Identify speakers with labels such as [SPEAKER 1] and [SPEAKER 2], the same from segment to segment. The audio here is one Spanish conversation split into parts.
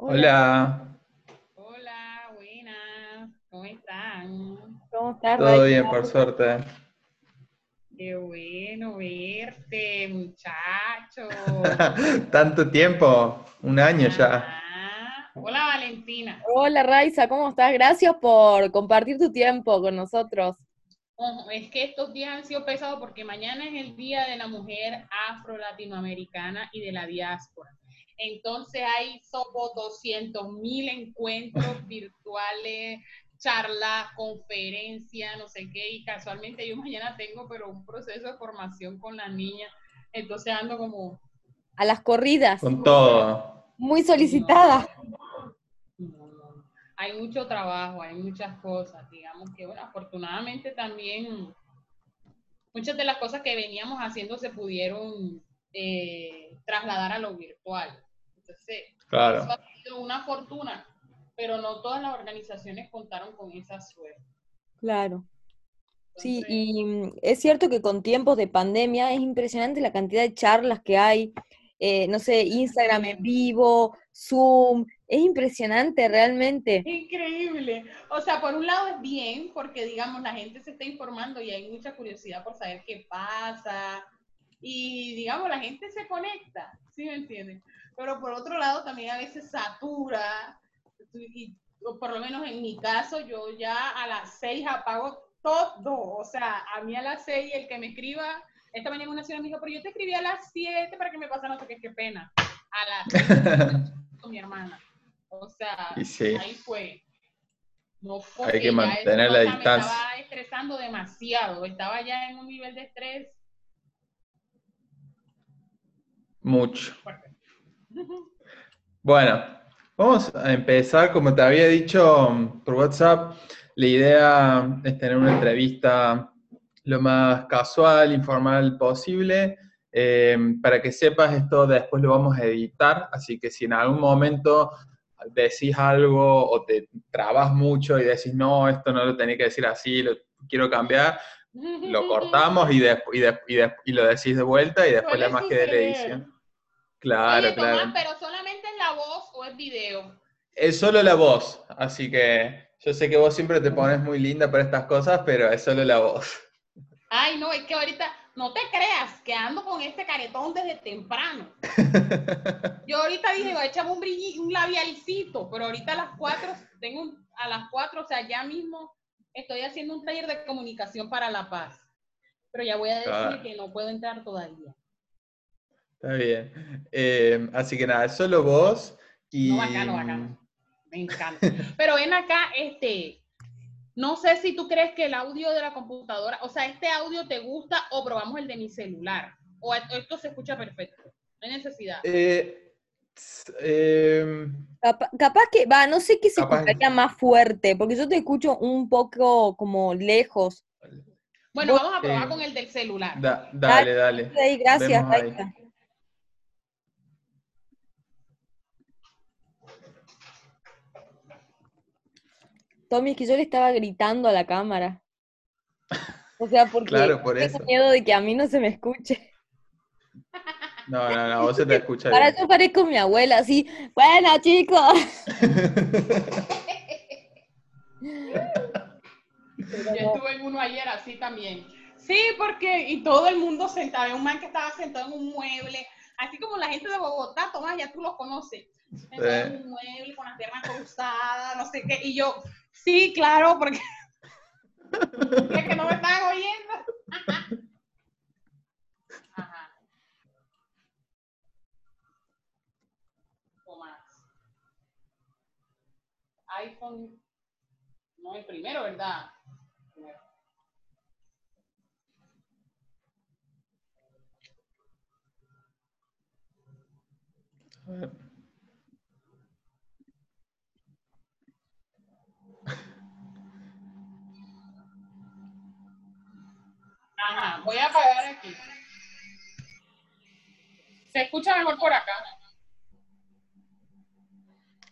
[SPEAKER 1] Hola.
[SPEAKER 2] Hola, buenas. ¿Cómo están?
[SPEAKER 3] ¿Cómo estás,
[SPEAKER 1] Todo bien, por suerte.
[SPEAKER 2] Qué bueno verte, muchacho.
[SPEAKER 1] Tanto tiempo, un año ya.
[SPEAKER 2] Ah, Hola, Valentina.
[SPEAKER 3] Hola, Raiza, ¿cómo estás? Gracias por compartir tu tiempo con nosotros.
[SPEAKER 2] Es que estos días han sido pesados porque mañana es el Día de la Mujer Afro-Latinoamericana y de la Diáspora. Entonces hay como 200 mil encuentros virtuales, charlas, conferencias, no sé qué, y casualmente yo mañana tengo pero un proceso de formación con las niñas, entonces ando como...
[SPEAKER 3] A las corridas,
[SPEAKER 1] Con todo.
[SPEAKER 3] muy solicitada.
[SPEAKER 2] No, no, no. Hay mucho trabajo, hay muchas cosas, digamos que, bueno, afortunadamente también muchas de las cosas que veníamos haciendo se pudieron eh, trasladar a lo virtual. Entonces,
[SPEAKER 1] Claro.
[SPEAKER 2] eso ha sido una fortuna, pero no todas las organizaciones contaron con esa suerte.
[SPEAKER 3] Claro. Sí, y mm, es cierto que con tiempos de pandemia es impresionante la cantidad de charlas que hay, eh, no sé, Instagram en vivo, Zoom, es impresionante realmente.
[SPEAKER 2] Increíble. O sea, por un lado es bien, porque digamos, la gente se está informando y hay mucha curiosidad por saber qué pasa. Y digamos, la gente se conecta, ¿sí me entienden? Pero por otro lado también a veces satura. Y, o por lo menos en mi caso, yo ya a las seis apago todo. O sea, a mí a las seis el que me escriba, esta mañana una señora me dijo, pero yo te escribí a las siete para que me pasara no sé qué, qué pena. A las seis con mi hermana. O sea,
[SPEAKER 1] sí.
[SPEAKER 2] ahí fue. No fue
[SPEAKER 1] Hay que mantener la distancia.
[SPEAKER 2] Me estaba estresando demasiado. Estaba ya en un nivel de estrés
[SPEAKER 1] Mucho.
[SPEAKER 2] fuerte.
[SPEAKER 1] Bueno, vamos a empezar, como te había dicho por WhatsApp, la idea es tener una entrevista lo más casual, informal posible. Eh, para que sepas, esto después lo vamos a editar, así que si en algún momento decís algo o te trabas mucho y decís, no, esto no lo tenía que decir así, lo quiero cambiar, lo cortamos y, despu- y, lo decís de vuelta y después la magia de la edición. Claro,
[SPEAKER 2] Oye, Tomás,
[SPEAKER 1] claro.
[SPEAKER 2] pero solamente es la voz o es video.
[SPEAKER 1] Es solo la voz, así que yo sé que vos siempre te pones muy linda para estas cosas, pero es solo la voz.
[SPEAKER 2] Ay, no, es que ahorita, no te creas que ando con este caretón desde temprano. Yo ahorita dije, voy a echarme un, brilli- un labialcito, pero ahorita a las 4, tengo un- a las 4, o sea, ya mismo estoy haciendo un taller de comunicación para La Paz. Pero ya voy a decir
[SPEAKER 1] Claro.
[SPEAKER 2] que no puedo entrar todavía.
[SPEAKER 1] Está bien. Eh, así que nada, es solo vos y...
[SPEAKER 2] No, bacano, bacano. Me encanta. Pero ven acá, este, no sé si tú crees que el audio de la computadora, o sea, este audio te gusta o probamos el de mi celular. O esto se escucha perfecto. No hay necesidad.
[SPEAKER 1] Eh,
[SPEAKER 3] Capa- capaz que, va, no sé qué se escucharía más fuerte, porque yo te escucho un poco como lejos.
[SPEAKER 2] Bueno, vamos a probar
[SPEAKER 1] eh,
[SPEAKER 2] con el del celular.
[SPEAKER 1] da- dale, dale.
[SPEAKER 3] Ahí, gracias,
[SPEAKER 1] Vemos ahí.
[SPEAKER 3] Tommy, es que yo le estaba gritando a la cámara. O sea, porque
[SPEAKER 1] Claro, por
[SPEAKER 3] tengo
[SPEAKER 1] eso.
[SPEAKER 3] miedo de que a mí no se me escuche.
[SPEAKER 1] No, no, no, vos se te escucha
[SPEAKER 3] Ahora
[SPEAKER 1] bien.
[SPEAKER 3] yo parezco mi abuela, así, bueno, chicos.
[SPEAKER 2] Yo estuve en uno ayer así también. Sí, porque, y todo el mundo sentado, había un man que estaba sentado en un mueble, así como la gente de Bogotá, Tomás, ya tú los conoces, sentado en un mueble con las piernas cruzadas, no sé qué, y yo, sí, claro, porque es que no me estaban oyendo. Ajá. IPhone, no el primero, ¿verdad? Primero.
[SPEAKER 1] A ver.
[SPEAKER 2] Ajá, voy a apagar aquí. ¿Se escucha mejor por acá?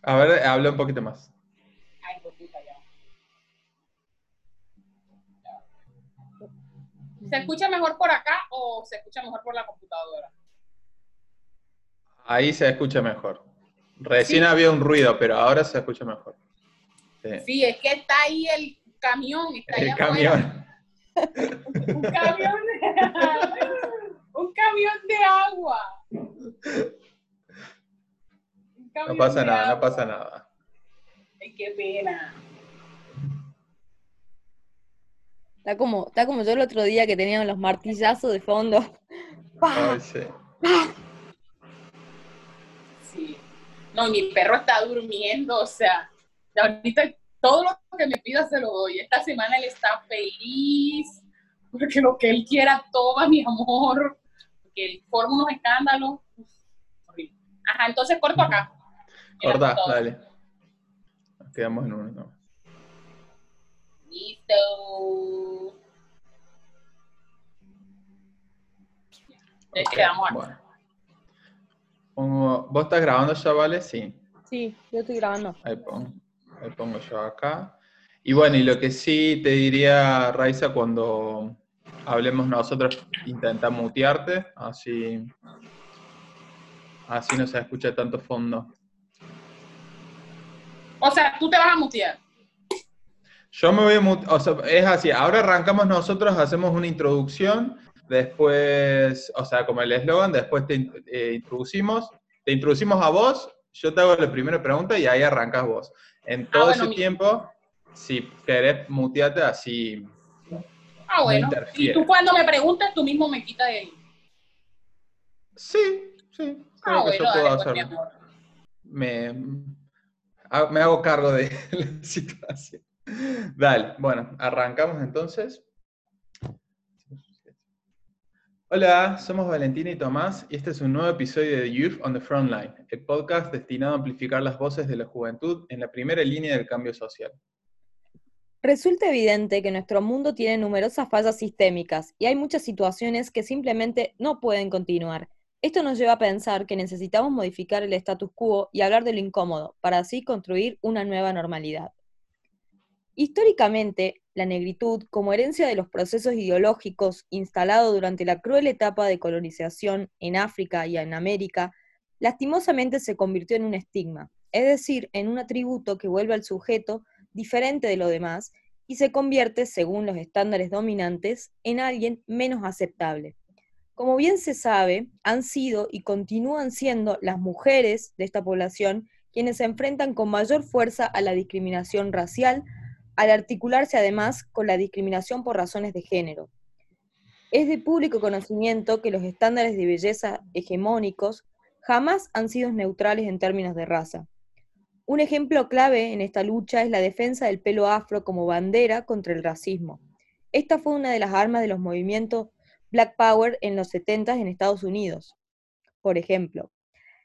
[SPEAKER 1] A ver, habla un poquito más.
[SPEAKER 2] Ay, ya. ¿Se escucha mejor por acá o se escucha mejor por la computadora?
[SPEAKER 1] Ahí se escucha mejor. Recién había un ruido, pero ahora se escucha mejor.
[SPEAKER 2] Sí, es que está ahí el camión. Está
[SPEAKER 1] el camión.
[SPEAKER 2] Un camión de, un camión de agua.
[SPEAKER 1] no pasa nada, no pasa nada.
[SPEAKER 2] Ay, qué pena.
[SPEAKER 3] Está como, está como yo el otro día que teníamos los martillazos de fondo.
[SPEAKER 1] Ay, sí.
[SPEAKER 2] Sí. No, mi perro está durmiendo, o sea, ahorita todo lo que me pida se lo doy. Esta semana él está feliz, porque lo que él quiera toma, mi amor, porque él forma unos escándalos. Ajá, entonces corto acá.
[SPEAKER 1] Corta, dale. Nos quedamos en uno.
[SPEAKER 2] Listo. Okay, quedamos bueno.
[SPEAKER 1] ¿Vos estás grabando ya, vale? Sí.
[SPEAKER 3] Sí, yo estoy grabando.
[SPEAKER 1] Ahí pongo, ahí pongo yo acá. Y bueno, y lo que sí te diría, Raiza, cuando hablemos nosotros, intenta mutearte, así, así no se escucha tanto fondo.
[SPEAKER 2] O sea, tú te vas a mutear.
[SPEAKER 1] Yo me voy a mutear, o sea, es así, ahora arrancamos nosotros, hacemos una introducción, después, o sea, como el eslogan, después te eh, introducimos, te introducimos a vos, yo te hago la primera pregunta y ahí arrancas vos. En ah, todo ese tiempo, si querés mutearte así.
[SPEAKER 2] Ah, bueno. y tú cuando me preguntas, tú mismo me quitas de ahí.
[SPEAKER 1] Sí, sí. ah, bueno, pues, Me, me hago cargo de la situación. Dale, bueno, arrancamos entonces. Hola, somos Valentina y Tomás y este es un nuevo episodio de Youth on the Frontline, el podcast destinado a amplificar las voces de la juventud en la primera línea del cambio social.
[SPEAKER 3] Resulta evidente que nuestro mundo tiene numerosas fallas sistémicas y hay muchas situaciones que simplemente no pueden continuar. Esto nos lleva a pensar que necesitamos modificar el status quo y hablar de lo incómodo para así construir una nueva normalidad. Históricamente, la negritud, como herencia de los procesos ideológicos instalados durante la cruel etapa de colonización en África y en América, lastimosamente se convirtió en un estigma, es decir, en un atributo que vuelve al sujeto diferente de lo demás y se convierte, según los estándares dominantes, en alguien menos aceptable. Como bien se sabe, han sido y continúan siendo las mujeres de esta población quienes se enfrentan con mayor fuerza a la discriminación racial, al articularse además con la discriminación por razones de género. Es de público conocimiento que los estándares de belleza hegemónicos jamás han sido neutrales en términos de raza. Un ejemplo clave en esta lucha es la defensa del pelo afro como bandera contra el racismo. Esta fue una de las armas de los movimientos Black Power en los 70 en Estados Unidos. Por ejemplo,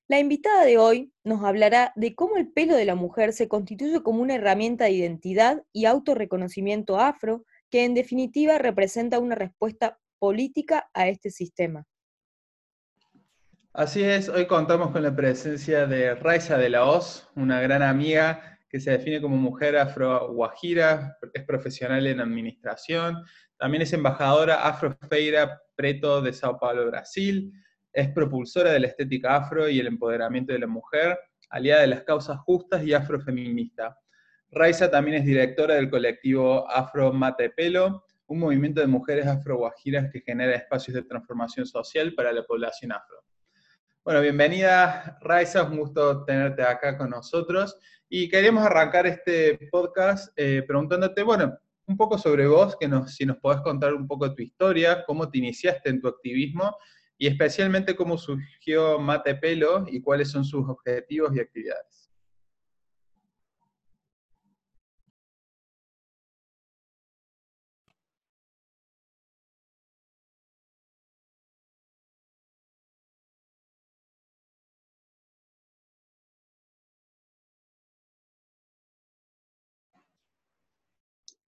[SPEAKER 3] la invitada de hoy nos hablará de cómo el pelo de la mujer se constituye como una herramienta de identidad y autorreconocimiento afro que en definitiva representa una respuesta política a este sistema.
[SPEAKER 1] Así es, hoy contamos con la presencia de Raiza de la Hoz, una gran amiga que se define como mujer afro-guajira, es profesional en administración, también es embajadora afro-feira preto de Sao Paulo, Brasil, es propulsora de la estética afro y el empoderamiento de la mujer, aliada de las causas justas y afrofeminista. Raiza también es directora del colectivo Afro Mate Pelo, un movimiento de mujeres afro-guajiras que genera espacios de transformación social para la población afro. Bueno, bienvenida Raiza, un gusto tenerte acá con nosotros. Y queríamos arrancar este podcast eh, preguntándote, bueno, un poco sobre vos, que si nos podés contar un poco tu historia, cómo te iniciaste en tu activismo y especialmente cómo surgió Mate Pelo y cuáles son sus objetivos y actividades.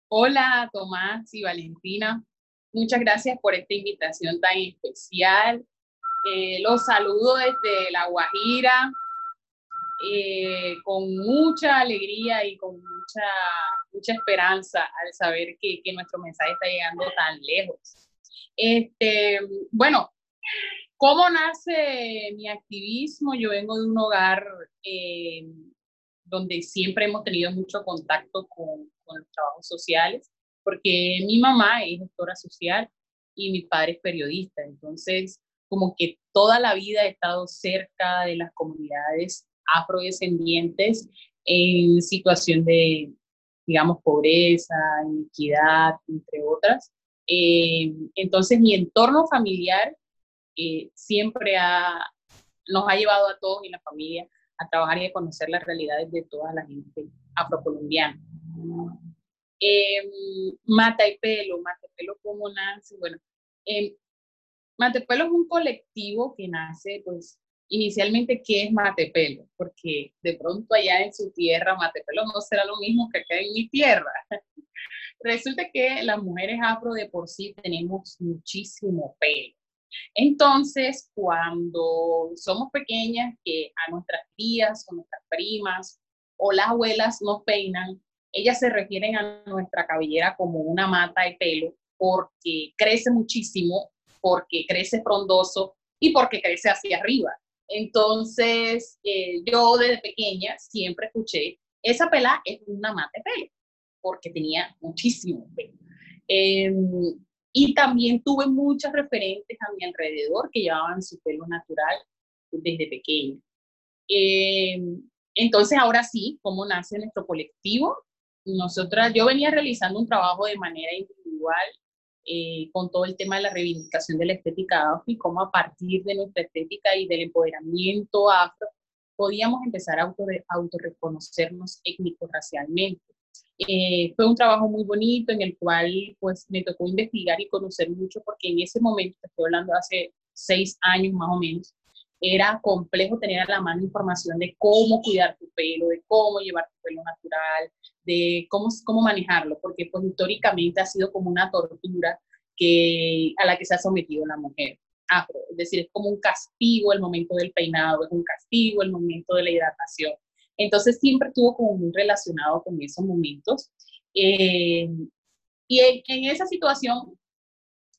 [SPEAKER 2] Hola Tomás y Valentina, Muchas gracias por esta invitación tan especial. Eh, los saludo desde La Guajira, eh, con mucha alegría y con mucha, mucha esperanza al saber que, que, nuestro mensaje está llegando tan lejos. Este, bueno, ¿Cómo nace mi activismo? Yo vengo de un hogar eh, donde siempre hemos tenido mucho contacto con, con los trabajos sociales, porque mi mamá es doctora social y mi padre es periodista. Entonces, como que toda la vida he estado cerca de las comunidades afrodescendientes en situación de, digamos, pobreza, inequidad, entre otras. Eh, entonces, mi entorno familiar eh, siempre ha, nos ha llevado a todos en la familia a trabajar y a conocer las realidades de toda la gente afrocolombiana. Eh, Mata y Pelo, Mata y Pelo, ¿cómo nace? Bueno, eh, Matepelo es un colectivo que nace, pues, inicialmente, ¿qué es Matepelo? Porque de pronto allá en su tierra, Matepelo no será lo mismo que acá en mi tierra. Resulta que las mujeres afro de por sí tenemos muchísimo pelo. Entonces, cuando somos pequeñas, que a nuestras tías o nuestras primas o las abuelas nos peinan, ellas se refieren a nuestra cabellera como una mata de pelo porque crece muchísimo, porque crece frondoso y porque crece hacia arriba. Entonces, eh, yo desde pequeña siempre escuché, esa pela es una mata de pelo, porque tenía muchísimo pelo. Em, y también tuve muchas referentes a mi alrededor que llevaban su pelo natural desde pequeña. Em, entonces, ahora sí, ¿cómo nace nuestro colectivo? Nosotras, yo venía realizando un trabajo de manera individual eh, con todo el tema de la reivindicación de la estética afro y cómo a partir de nuestra estética y del empoderamiento afro podíamos empezar a auto, autorreconocernos étnico-racialmente. Eh, fue un trabajo muy bonito en el cual pues me tocó investigar y conocer mucho porque en ese momento, estoy hablando hace seis años más o menos, era complejo tener a la mano información de cómo cuidar tu pelo, de cómo llevar tu pelo natural, de cómo, cómo manejarlo, porque pues históricamente ha sido como una tortura que, a la que se ha sometido la mujer afro. Es decir, es como un castigo el momento del peinado, es un castigo el momento de la hidratación. Entonces siempre estuvo como muy relacionado con esos momentos. Eh, y en, en esa situación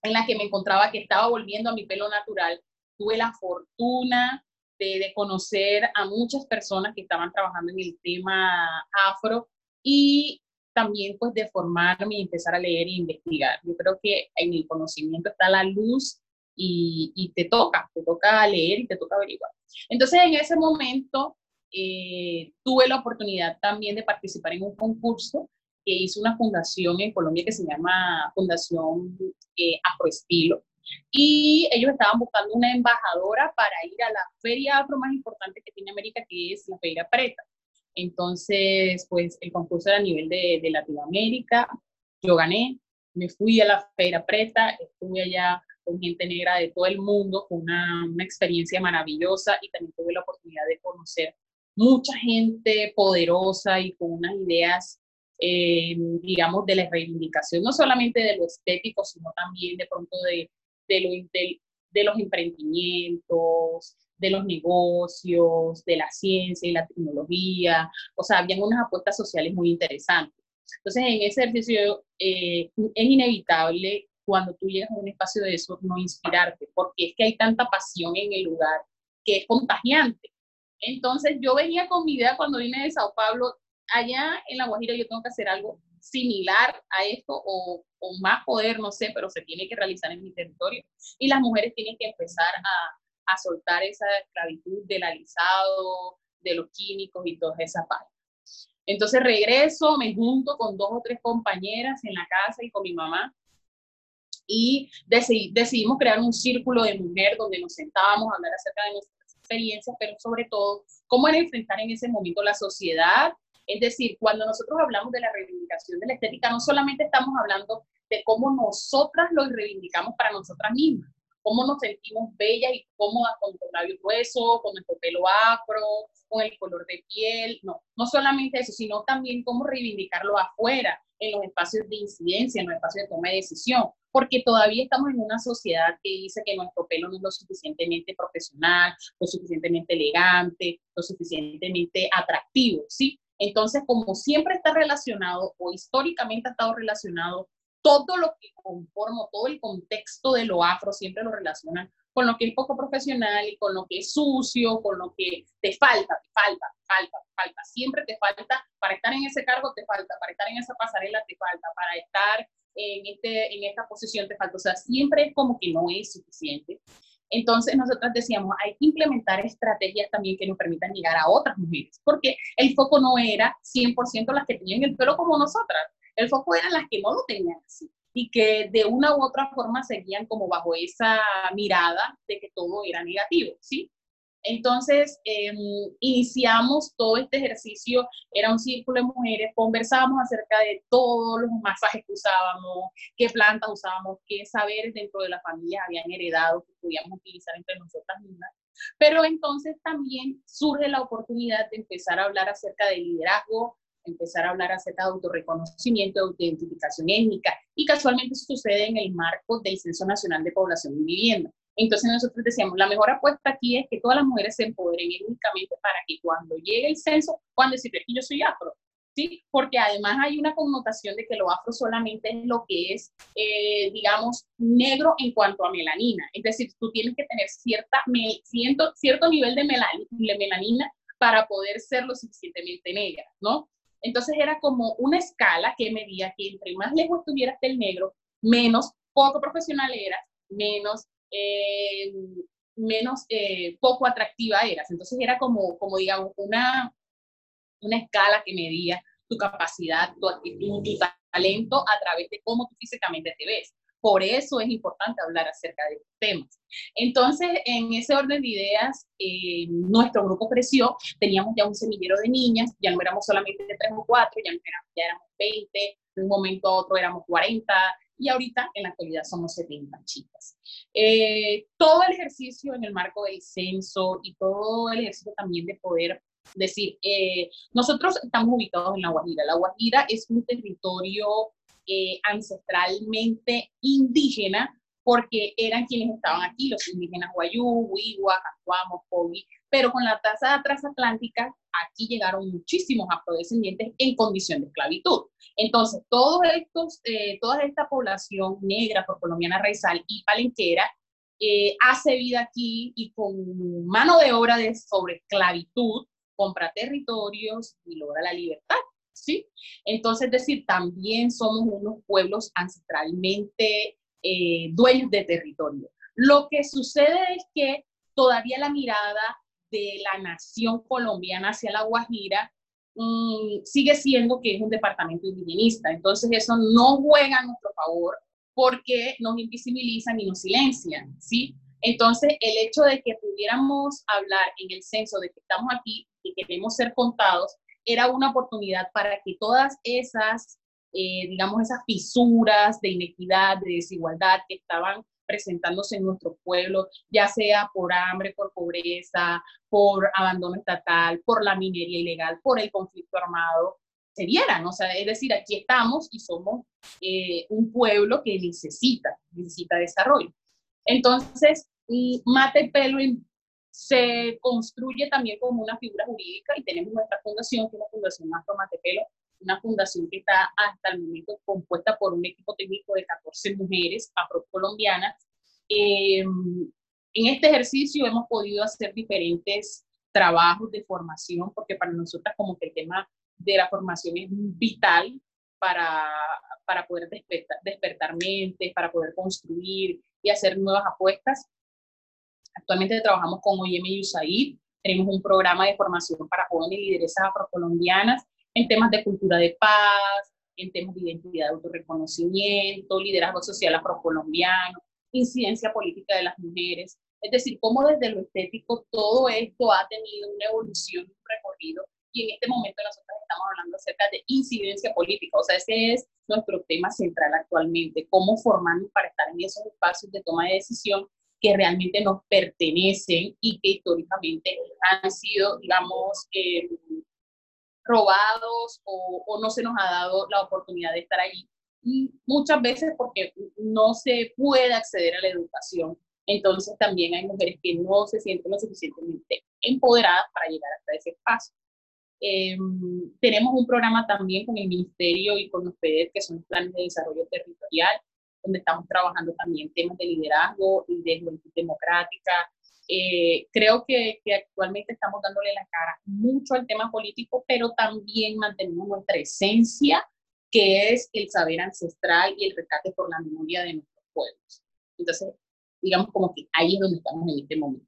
[SPEAKER 2] en la que me encontraba, que estaba volviendo a mi pelo natural, tuve la fortuna de, conocer a muchas personas que estaban trabajando en el tema afro y también pues de formarme y empezar a leer e investigar. Yo creo que en el conocimiento está la luz y, y te toca, te toca leer y te toca averiguar. Entonces en ese momento eh, tuve la oportunidad también de participar en un concurso que hizo una fundación en Colombia que se llama Fundación eh, Afroestilo y ellos estaban buscando una embajadora para ir a la feria afro más importante que tiene América, que es la Feria Preta. Entonces, pues el concurso era a nivel de, de Latinoamérica, yo gané, me fui a la Feria Preta, estuve allá con gente negra de todo el mundo, con una, una experiencia maravillosa y también tuve la oportunidad de conocer mucha gente poderosa y con unas ideas eh, digamos, de la reivindicación, no solamente de lo estético, sino también de pronto de, de, los emprendimientos, de los negocios, de la ciencia y la tecnología. O sea, habían unas apuestas sociales muy interesantes. Entonces, en ese ejercicio eh, es inevitable cuando tú llegas a un espacio de eso no inspirarte, porque es que hay tanta pasión en el lugar que es contagiante. Entonces, yo venía con mi idea cuando vine de Sao Paulo, allá en La Guajira yo tengo que hacer algo similar a esto o, o, más poder, no sé, pero se tiene que realizar en mi territorio. Y las mujeres tienen que empezar a, a soltar esa esclavitud del alisado, de los químicos y toda esa parte. Entonces regreso, me junto con dos o tres compañeras en la casa y con mi mamá y decidimos crear un círculo de mujer donde nos sentábamos a hablar acerca de nuestras experiencias, pero sobre todo cómo era enfrentar en ese momento la sociedad es decir, cuando nosotros hablamos de la reivindicación de la estética, no solamente estamos hablando de cómo nosotras lo reivindicamos para nosotras mismas, cómo nos sentimos bellas y cómodas con nuestro labio grueso, con nuestro pelo afro, con el color de piel, no, no solamente eso, sino también cómo reivindicarlo afuera, en los espacios de incidencia, en los espacios de toma de decisión, porque todavía estamos en una sociedad que dice que nuestro pelo no es lo suficientemente profesional, lo suficientemente elegante, lo suficientemente atractivo, ¿sí? Entonces, como siempre está relacionado o históricamente ha estado relacionado, todo lo que conforma, todo el contexto de lo afro siempre lo relacionan con lo que es poco profesional y con lo que es sucio, con lo que te falta, te falta, te falta, falta. Siempre te falta, para estar en ese cargo te falta, para estar en esa pasarela te falta, para estar en, este, en esta posición te falta. O sea, siempre es como que no es suficiente. Entonces nosotros decíamos, hay que implementar estrategias también que nos permitan llegar a otras mujeres, porque el foco no era 100% las que tenían el pelo como nosotras, el foco eran las que no lo tenían así y que de una u otra forma seguían como bajo esa mirada de que todo era negativo, ¿sí? Entonces, em, iniciamos todo este ejercicio, era un círculo de mujeres, conversábamos acerca de todos los masajes que usábamos, qué plantas usábamos, qué saberes dentro de la familia habían heredado que podíamos utilizar entre nosotras mismas. Pero entonces también surge la oportunidad de empezar a hablar acerca del liderazgo, empezar a hablar acerca de autorreconocimiento, de identificación étnica, y casualmente sucede en el marco del Censo Nacional de Población y Vivienda. Entonces nosotros decíamos, la mejor apuesta aquí es que todas las mujeres se empoderen étnicamente para que cuando llegue el censo puedan decir que yo soy afro, ¿sí? Porque además hay una connotación de que lo afro solamente es lo que es, eh, digamos, negro en cuanto a melanina. Es decir, tú tienes que tener cierta, cierto, cierto nivel de melanina para poder ser lo suficientemente negra, ¿no? Entonces era como una escala que medía que entre más lejos estuvieras del negro, menos poco profesional eras, menos, eh, menos eh, poco atractiva eras. Entonces era como, como digamos, una, una escala que medía tu capacidad, tu actitud, tu talento a través de cómo tú físicamente te ves. Por eso es importante hablar acerca de estos temas. Entonces, en ese orden de ideas, eh, nuestro grupo creció, teníamos ya un semillero de niñas, ya no éramos solamente tres o cuatro, ya, éramos, ya éramos 20, de un momento a otro éramos 40, y ahorita en la actualidad somos 70 chicas. Eh, todo el ejercicio en el marco del censo y todo el ejercicio también de poder decir, eh, nosotros estamos ubicados en La Guajira. La Guajira es un territorio eh, ancestralmente indígena, porque eran quienes estaban aquí, los indígenas Guayú, Huigua, Cacuamo, Pogi, pero con la tasa transatlántica, aquí llegaron muchísimos afrodescendientes en condición de esclavitud. Entonces, todos estos, eh, toda esta población negra, colombiana raizal y palenquera, eh, hace vida aquí y con mano de obra de sobre esclavitud compra territorios y logra la libertad. ¿sí? Entonces, es decir, también somos unos pueblos ancestralmente eh, dueños de territorio. Lo que sucede es que todavía la mirada de la nación colombiana hacia la Guajira mm, sigue siendo que es un departamento indigenista. Entonces, eso no juega a nuestro favor porque nos invisibilizan y nos silencian, ¿sí? Entonces, el hecho de que pudiéramos hablar en el censo de que estamos aquí y queremos ser contados, era una oportunidad para que todas esas, eh, digamos, esas fisuras de inequidad, de desigualdad que estaban presentándose en nuestro pueblo, ya sea por hambre, por pobreza, por abandono estatal, por la minería ilegal, por el conflicto armado, se vieran. O sea, es decir, aquí estamos y somos eh, un pueblo que necesita, necesita desarrollo. Entonces, Mate Pelo se construye también como una figura jurídica y tenemos nuestra fundación, que es la Fundación Más Pelo, una fundación que está hasta el momento compuesta por un equipo técnico de 14 mujeres afrocolombianas. Eh, en este ejercicio hemos podido hacer diferentes trabajos de formación, porque para nosotras como que el tema de la formación es vital para, para poder despertar, despertar mentes, para poder construir y hacer nuevas apuestas. Actualmente trabajamos con OIM y USAID, tenemos un programa de formación para jóvenes lideresas afrocolombianas en temas de cultura de paz, en temas de identidad de autorreconocimiento, liderazgo social afrocolombiano, incidencia política de las mujeres. Es decir, cómo desde lo estético todo esto ha tenido una evolución, un recorrido, y en este momento nosotros estamos hablando acerca de incidencia política, o sea, ese es nuestro tema central actualmente, cómo formarnos para estar en esos espacios de toma de decisión que realmente nos pertenecen y que históricamente han sido, digamos, eh, robados o, no se nos ha dado la oportunidad de estar allí. muchas veces porque no se puede acceder a la educación. Entonces también hay mujeres que no se sienten lo suficientemente empoderadas para llegar hasta ese espacio. Em, tenemos un programa también con el Ministerio y con los PEDER, que son planes de desarrollo territorial, donde estamos trabajando también temas de liderazgo y de juventud democrática. Eh, creo que, que, actualmente estamos dándole la cara mucho al tema político, pero también mantenemos nuestra esencia, que es el saber ancestral y el rescate por la memoria de nuestros pueblos. Entonces, digamos como que ahí es donde estamos en este momento.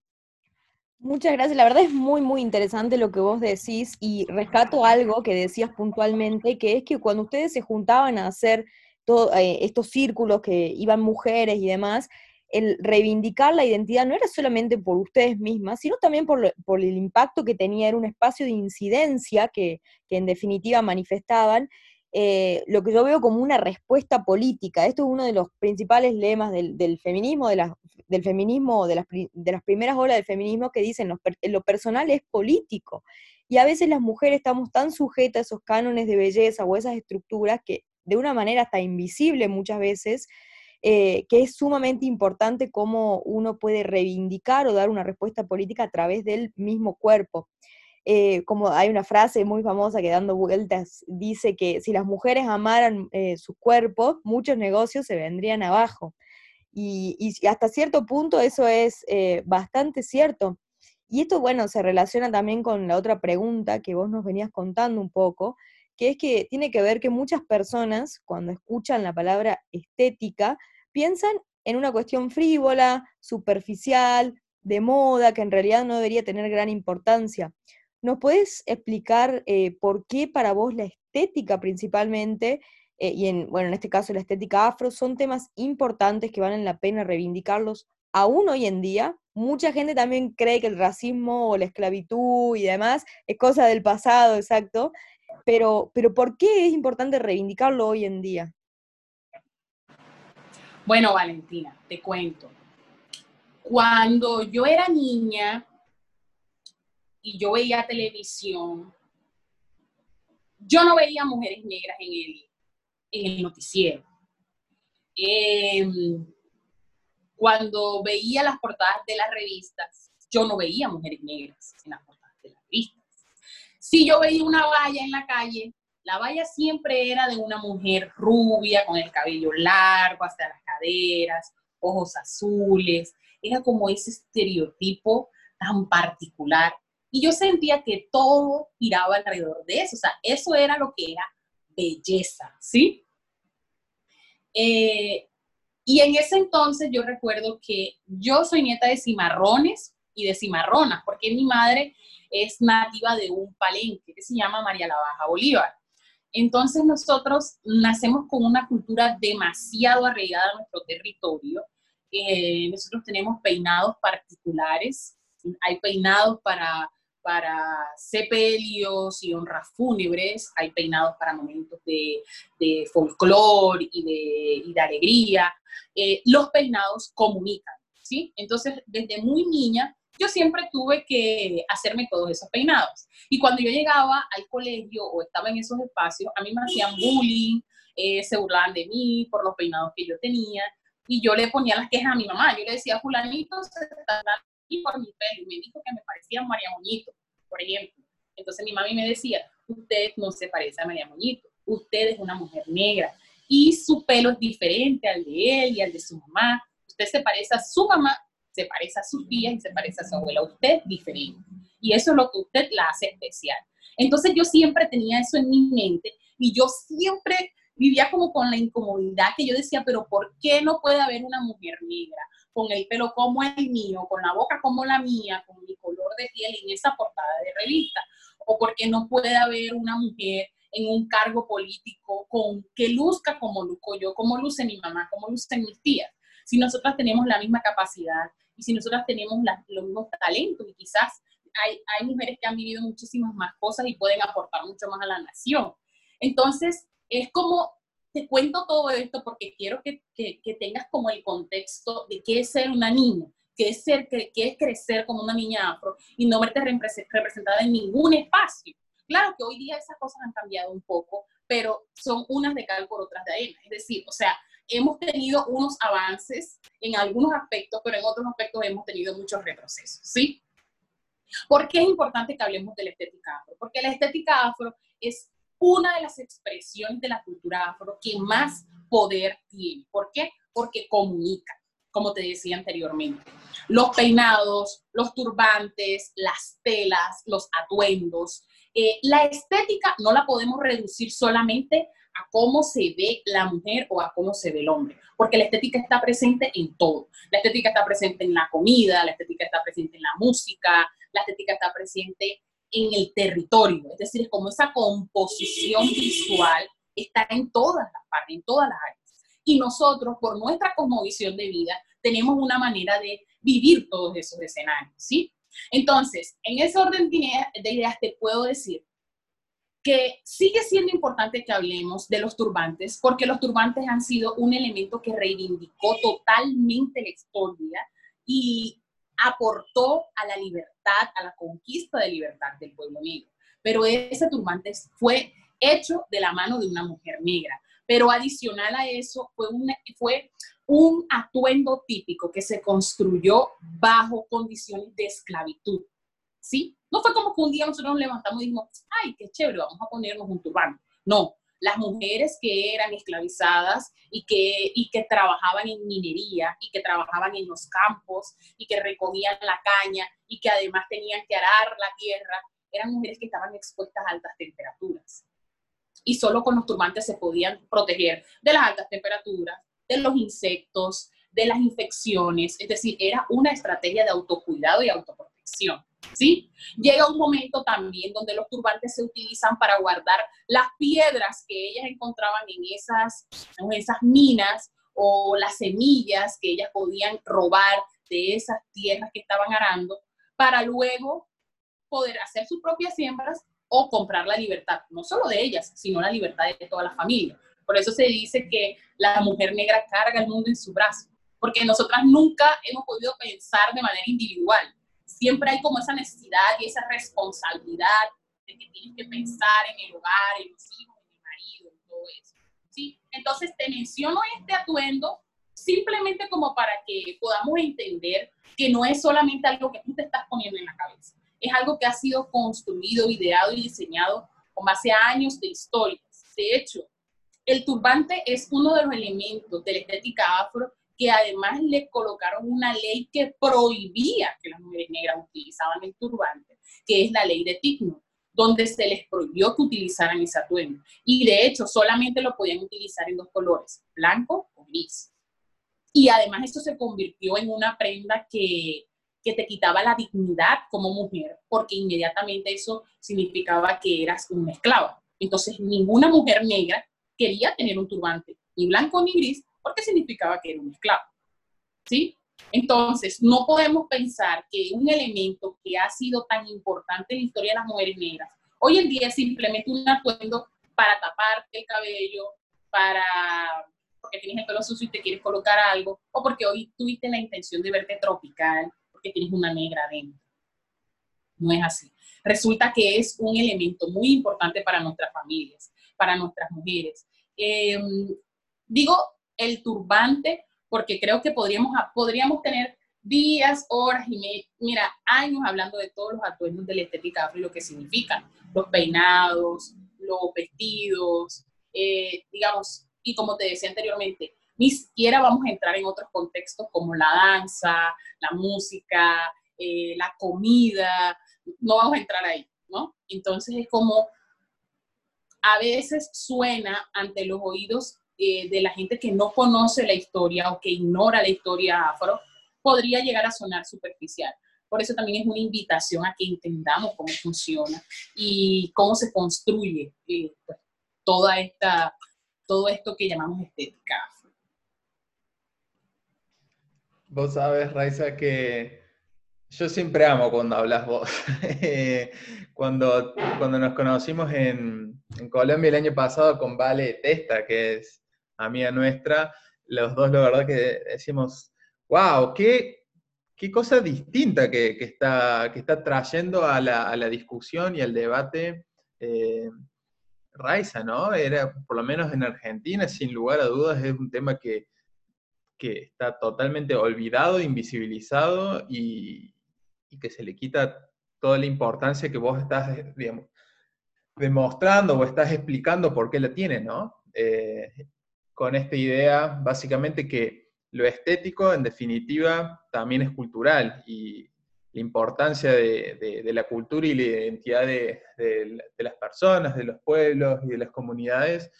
[SPEAKER 3] Muchas gracias. La verdad es muy, muy interesante lo que vos decís y rescato algo que decías puntualmente, que es que cuando ustedes se juntaban a hacer todo, eh, estos círculos que iban mujeres y demás, el reivindicar la identidad no era solamente por ustedes mismas, sino también por, por el impacto que tenía, era un espacio de incidencia que, que en definitiva manifestaban, eh, lo que yo veo como una respuesta política. Esto es uno de los principales lemas del, feminismo, de del feminismo, de las, de las primeras olas del feminismo que dicen lo, lo personal es político. Y a veces las mujeres estamos tan sujetas a esos cánones de belleza o esas estructuras que de una manera hasta invisible muchas veces, eh, que es sumamente importante cómo uno puede reivindicar o dar una respuesta política a través del mismo cuerpo. Eh, como hay una frase muy famosa que dando vueltas dice que si las mujeres amaran eh, su cuerpo, muchos negocios se vendrían abajo. Y, hasta cierto punto eso es eh, bastante cierto. Y esto, bueno, se relaciona también con la otra pregunta que vos nos venías contando un poco, que es que tiene que ver que muchas personas, cuando escuchan la palabra estética, piensan en una cuestión frívola, superficial, de moda, que en realidad no debería tener gran importancia. ¿Nos puedes explicar eh, por qué para vos la estética principalmente, eh, y en, bueno, en este caso la estética afro, son temas importantes que valen la pena reivindicarlos aún hoy en día? Mucha gente también cree que el racismo o la esclavitud y demás es cosa del pasado, exacto, pero, pero ¿por qué es importante reivindicarlo hoy en día?
[SPEAKER 2] Bueno, Valentina, te cuento. Cuando yo era niña, y yo veía televisión, yo no veía mujeres negras en el, noticiero. Em, cuando veía las portadas de las revistas, yo no veía mujeres negras en las portadas de las revistas. Si yo veía una valla en la calle, la valla siempre era de una mujer rubia, con el cabello largo hasta las caderas, ojos azules. Era como ese estereotipo tan particular y yo sentía que todo giraba alrededor de eso. O sea, eso era lo que era belleza, ¿sí? Eh, y en ese entonces yo recuerdo que yo soy nieta de cimarrones y de cimarronas, porque mi madre es nativa de un palenque que se llama María la Baja Bolívar. Entonces nosotros nacemos con una cultura demasiado arraigada a nuestro territorio. Eh, nosotros tenemos peinados particulares, hay peinados para para sepelios y honras fúnebres, hay peinados para momentos de, de folclore y de, de alegría. Eh, los peinados comunican, ¿sí? Entonces, desde muy niña, yo siempre tuve que hacerme todos esos peinados. Y cuando yo llegaba al colegio o estaba en esos espacios, a mí me hacían bullying, eh, se burlaban de mí por los peinados que yo tenía. Y yo le ponía las quejas a mi mamá. Yo le decía, fulanito se está por mi pelo y me dijo que me parecía María Moñito, por ejemplo. Entonces mi mami me decía, usted no se parece a María Moñito, usted es una mujer negra y su pelo es diferente al de él y al de su mamá. Usted se parece a su mamá, se parece a sus tías y se parece a su abuela. Usted es diferente. Y eso es lo que usted la hace especial. Entonces yo siempre tenía eso en mi mente y yo siempre vivía como con la incomodidad que yo decía, pero ¿por qué no puede haber una mujer negra? con el pelo como el mío, con la boca como la mía, con mi color de piel en esa portada de revista, o porque no puede haber una mujer en un cargo político que luzca como luzco yo, como luce mi mamá, como lucen mis tías. Si nosotras tenemos la misma capacidad y si nosotras tenemos los mismos talentos y quizás hay, hay mujeres que han vivido muchísimas más cosas y pueden aportar mucho más a la nación. Entonces, es como te cuento todo esto porque quiero que, que, tengas como el contexto de qué es ser una niña, qué es, ser, qué, es crecer como una niña afro y no verte representada en ningún espacio. Claro que hoy día esas cosas han cambiado un poco, pero son unas de cal por otras de arena. Es decir, o sea, hemos tenido unos avances en algunos aspectos, pero en otros aspectos hemos tenido muchos retrocesos, ¿sí? ¿Por qué es importante que hablemos de la estética afro? Porque la estética afro es una de las expresiones de la cultura afro que más poder tiene. ¿Por qué? porque comunica, como te decía anteriormente. Los peinados, los turbantes, las telas, los atuendos. Eh, la estética no la podemos reducir solamente a cómo se ve la mujer o a cómo se ve el hombre, porque la estética está presente en todo. La estética está presente en la comida, la estética está presente en la música, la estética está presente en el territorio, es decir, es como esa composición visual está en todas las partes, en todas las áreas. Y nosotros, por nuestra cosmovisión de vida, tenemos una manera de vivir todos esos escenarios, ¿sí? Entonces, en ese orden de ideas te puedo decir que sigue siendo importante que hablemos de los turbantes, porque los turbantes han sido un elemento que reivindicó totalmente la historia y aportó a la libertad, a la conquista de libertad del pueblo negro. Pero ese turbante fue hecho de la mano de una mujer negra. Pero adicional a eso, fue un, fue un atuendo típico que se construyó bajo condiciones de esclavitud. ¿Sí? No fue como que un día nosotros nos levantamos y dijimos, ay, qué chévere, vamos a ponernos un turbante. No, las mujeres que eran esclavizadas y que, y que trabajaban en minería y que trabajaban en los campos y que recogían la caña y que además tenían que arar la tierra, eran mujeres que estaban expuestas a altas temperaturas. Y solo con los turbantes se podían proteger de las altas temperaturas, de los insectos, de las infecciones, es decir, era una estrategia de autocuidado y autoprotección. ¿Sí? Llega un momento también donde los turbantes se utilizan para guardar las piedras que ellas encontraban en esas, en esas minas o las semillas que ellas podían robar de esas tierras que estaban arando para luego poder hacer sus propias siembras o comprar la libertad, no solo de ellas, sino la libertad de toda la familia. Por eso se dice que la mujer negra carga el mundo en su brazo, porque nosotras nunca hemos podido pensar de manera individual siempre hay como esa necesidad y esa responsabilidad de que tienes que pensar en el hogar, en los hijos, en el marido, en todo eso. ¿sí? Entonces te menciono este atuendo simplemente como para que podamos entender que no es solamente algo que tú te estás poniendo en la cabeza, es algo que ha sido construido, ideado y diseñado con base a años de historias. De hecho, el turbante es uno de los elementos de la estética afro que además le colocaron una ley que prohibía que las mujeres negras utilizaban el turbante, que es la ley de Tigno, donde se les prohibió que utilizaran ese atuendo. Y de hecho, solamente lo podían utilizar en dos colores, blanco o gris. Y además esto se convirtió en una prenda que, que te quitaba la dignidad como mujer, porque inmediatamente eso significaba que eras una esclava. Entonces, ninguna mujer negra quería tener un turbante, ni blanco ni gris, porque significaba que era un esclavo. ¿Sí? Entonces, no podemos pensar que un elemento que ha sido tan importante en la historia de las mujeres negras, hoy en día es simplemente un atuendo para taparte el cabello, para porque tienes el pelo sucio y te quieres colocar algo, o porque hoy tuviste la intención de verte tropical, porque tienes una negra adentro. No es así. Resulta que es un elemento muy importante para nuestras familias, para nuestras mujeres. Em, digo, el turbante, porque creo que podríamos, podríamos tener días, horas y mira, años hablando de todos los atuendos de la estética afro y lo que significan, los peinados, los vestidos, eh, digamos, y como te decía anteriormente, ni siquiera vamos a entrar en otros contextos como la danza, la música, eh, la comida, no vamos a entrar ahí, ¿no? Entonces es como a veces suena ante los oídos eh, de la gente que no conoce la historia o que ignora la historia afro, podría llegar a sonar superficial. Por eso también es una invitación a que entendamos cómo funciona y cómo se construye eh, pues, toda esta, todo esto que llamamos estética.
[SPEAKER 1] Vos sabes, Raiza, que yo siempre amo cuando hablas vos. cuando, cuando nos conocimos en, en, Colombia el año pasado con Vale Testa, que es amiga nuestra, los dos la verdad que decimos, wow, qué, qué cosa distinta que, está, que está trayendo a la, discusión y al debate eh, Raiza, ¿no? Era, por lo menos en Argentina, sin lugar a dudas, es un tema que, está totalmente olvidado, invisibilizado y, que se le quita toda la importancia que vos estás, demostrando o estás explicando por qué la tiene, ¿no? Eh, con esta idea, básicamente, que lo estético, en definitiva, también es cultural y la importancia de, la cultura y la identidad de, las personas, de los pueblos y de las comunidades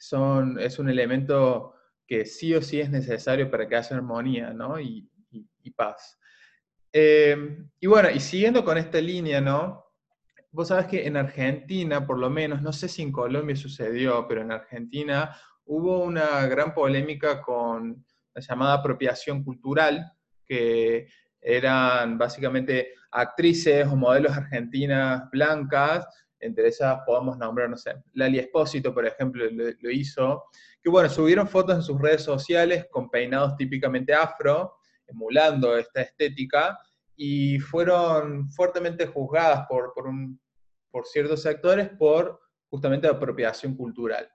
[SPEAKER 1] son, es un elemento que sí o sí es necesario para que haya armonía y, paz. Eh, y bueno, y siguiendo con esta línea, ¿no? Vos sabés que en Argentina, por lo menos, no sé si en Colombia sucedió, pero en Argentina hubo una gran polémica con la llamada apropiación cultural, que eran básicamente actrices o modelos argentinas blancas, entre esas podemos nombrar, no sé, Lali Espósito, por ejemplo, lo, hizo, que bueno, subieron fotos en sus redes sociales con peinados típicamente afro, emulando esta estética, y fueron fuertemente juzgadas por, por, por ciertos sectores por justamente apropiación cultural.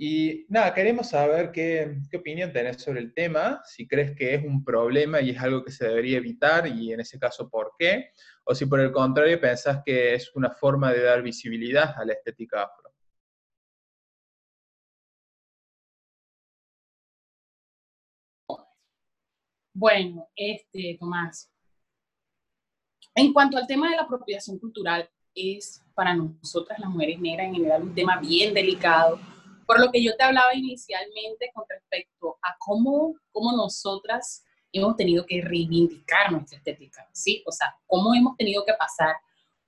[SPEAKER 1] Y nada, queremos saber qué, qué, opinión tenés sobre el tema, si crees que es un problema y es algo que se debería evitar y en ese caso por qué, o si por el contrario pensás que es una forma de dar visibilidad a la estética afro.
[SPEAKER 2] Bueno, este, Tomás, en cuanto al tema de la apropiación cultural, es para nosotras las mujeres negras en general un tema bien delicado, por lo que yo te hablaba inicialmente con respecto a cómo, cómo nosotras hemos tenido que reivindicar nuestra estética, ¿sí? O sea, cómo hemos tenido que pasar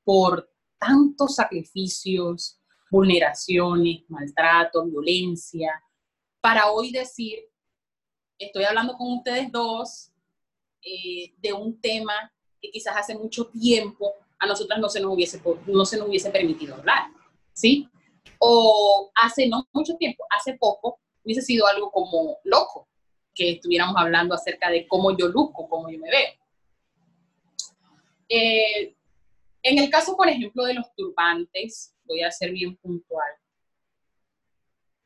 [SPEAKER 2] por tantos sacrificios, vulneraciones, maltrato, violencia, para hoy decir, estoy hablando con ustedes dos eh, de un tema que quizás hace mucho tiempo a nosotras no se nos hubiese, no se nos hubiese permitido hablar, ¿sí? O hace no mucho tiempo, hace poco, hubiese sido algo como loco que estuviéramos hablando acerca de cómo yo luzco, cómo yo me veo. Eh, en el caso, por ejemplo, de los turbantes, voy a ser bien puntual.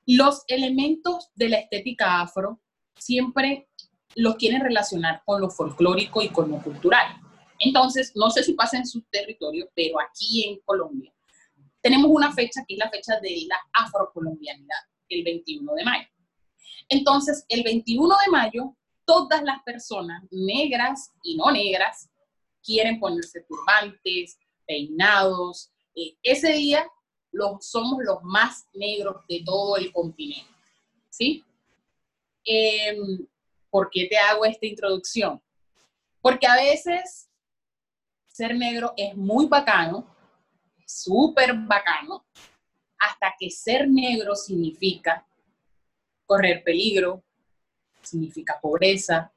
[SPEAKER 2] Los elementos de la estética afro siempre los quieren relacionar con lo folclórico y con lo cultural. Entonces, no sé si pasa en su territorio, pero aquí en Colombia tenemos una fecha que es la fecha de la afrocolombianidad, el 21 de mayo. Entonces, el 21 de mayo, todas las personas, negras y no negras, quieren ponerse turbantes, peinados. Eh, ese día los, somos los más negros de todo el continente. ¿Sí? Em, ¿Por qué te hago esta introducción? Porque a veces ser negro es muy bacano, súper bacano, hasta que ser negro significa correr peligro, significa pobreza,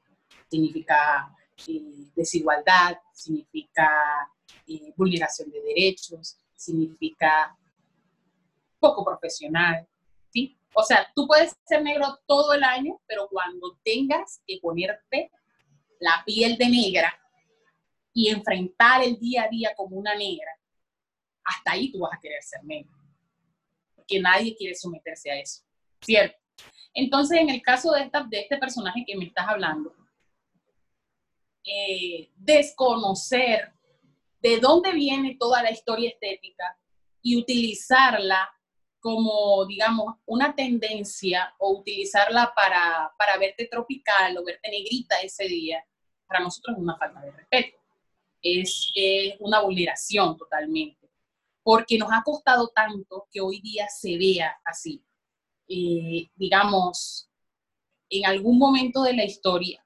[SPEAKER 2] significa eh, desigualdad, significa eh, vulneración de derechos, significa poco profesional, ¿sí? O sea, tú puedes ser negro todo el año, pero cuando tengas que ponerte la piel de negra, y enfrentar el día a día como una negra, hasta ahí tú vas a querer ser negra. Porque nadie quiere someterse a eso, ¿cierto? Entonces, en el caso de, esta, de este personaje que me estás hablando, eh, desconocer de dónde viene toda la historia estética y utilizarla como, digamos, una tendencia o utilizarla para, para verte tropical o verte negrita ese día, para nosotros es una falta de respeto es, una vulneración totalmente, porque nos ha costado tanto que hoy día se vea así. Eh, digamos, en algún momento de la historia,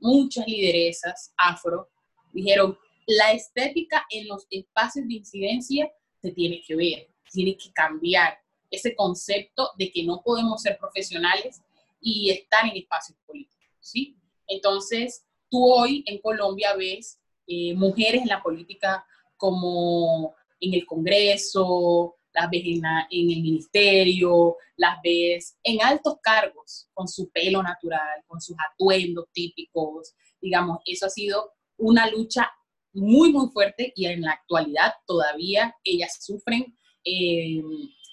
[SPEAKER 2] muchas lideresas afro dijeron, la estética en los espacios de incidencia se tiene que ver, tiene que cambiar ese concepto de que no podemos ser profesionales y estar en espacios políticos, ¿sí? Entonces, tú hoy en Colombia ves eh, mujeres en la política como en el Congreso, las ves en, el ministerio, las ves en altos cargos, con su pelo natural, con sus atuendos típicos. Digamos, eso ha sido una lucha muy, muy fuerte y en la actualidad todavía ellas sufren, eh,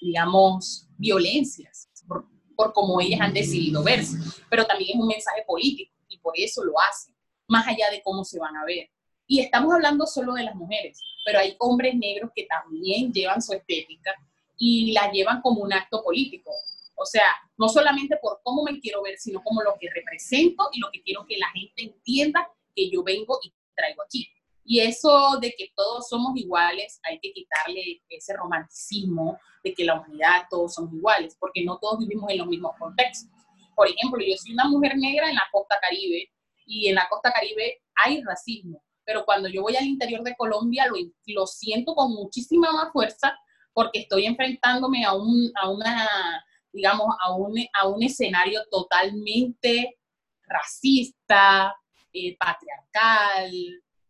[SPEAKER 2] digamos, violencias por, por cómo ellas han decidido verse. Pero también es un mensaje político y por eso lo hacen, más allá de cómo se van a ver. Y estamos hablando solo de las mujeres, pero hay hombres negros que también llevan su estética y la llevan como un acto político. O sea, no solamente por cómo me quiero ver, sino como lo que represento y lo que quiero que la gente entienda que yo vengo y traigo aquí. Y eso de que todos somos iguales, hay que quitarle ese romanticismo de que la humanidad todos somos iguales, porque no todos vivimos en los mismos contextos. Por ejemplo, yo soy una mujer negra en la costa caribe y en la costa caribe hay racismo, pero cuando yo voy al interior de Colombia lo, lo siento con muchísima más fuerza porque estoy enfrentándome a, un, a una, digamos, a un, a un escenario totalmente racista, eh, patriarcal,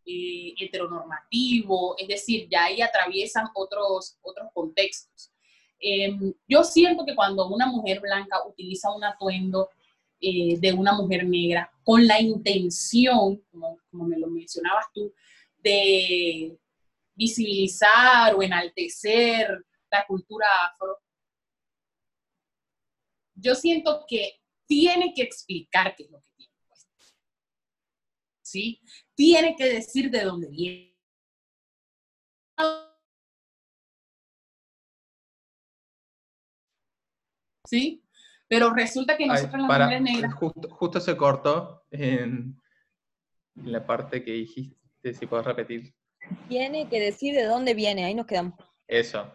[SPEAKER 2] eh, heteronormativo, es decir, ya ahí atraviesan otros, otros contextos. Em, yo siento que cuando una mujer blanca utiliza un atuendo eh, de una mujer negra con la intención, como, como me lo mencionabas tú, de visibilizar o enaltecer la cultura afro, yo siento que tiene que explicar qué es lo que tiene ¿Sí? Tiene que decir de dónde viene. ¿Sí? Pero resulta que nosotros las mujeres negras...
[SPEAKER 1] Justo, se cortó en la parte que dijiste, si puedes repetir.
[SPEAKER 3] Tiene que decir de dónde viene, ahí nos quedamos.
[SPEAKER 1] Eso.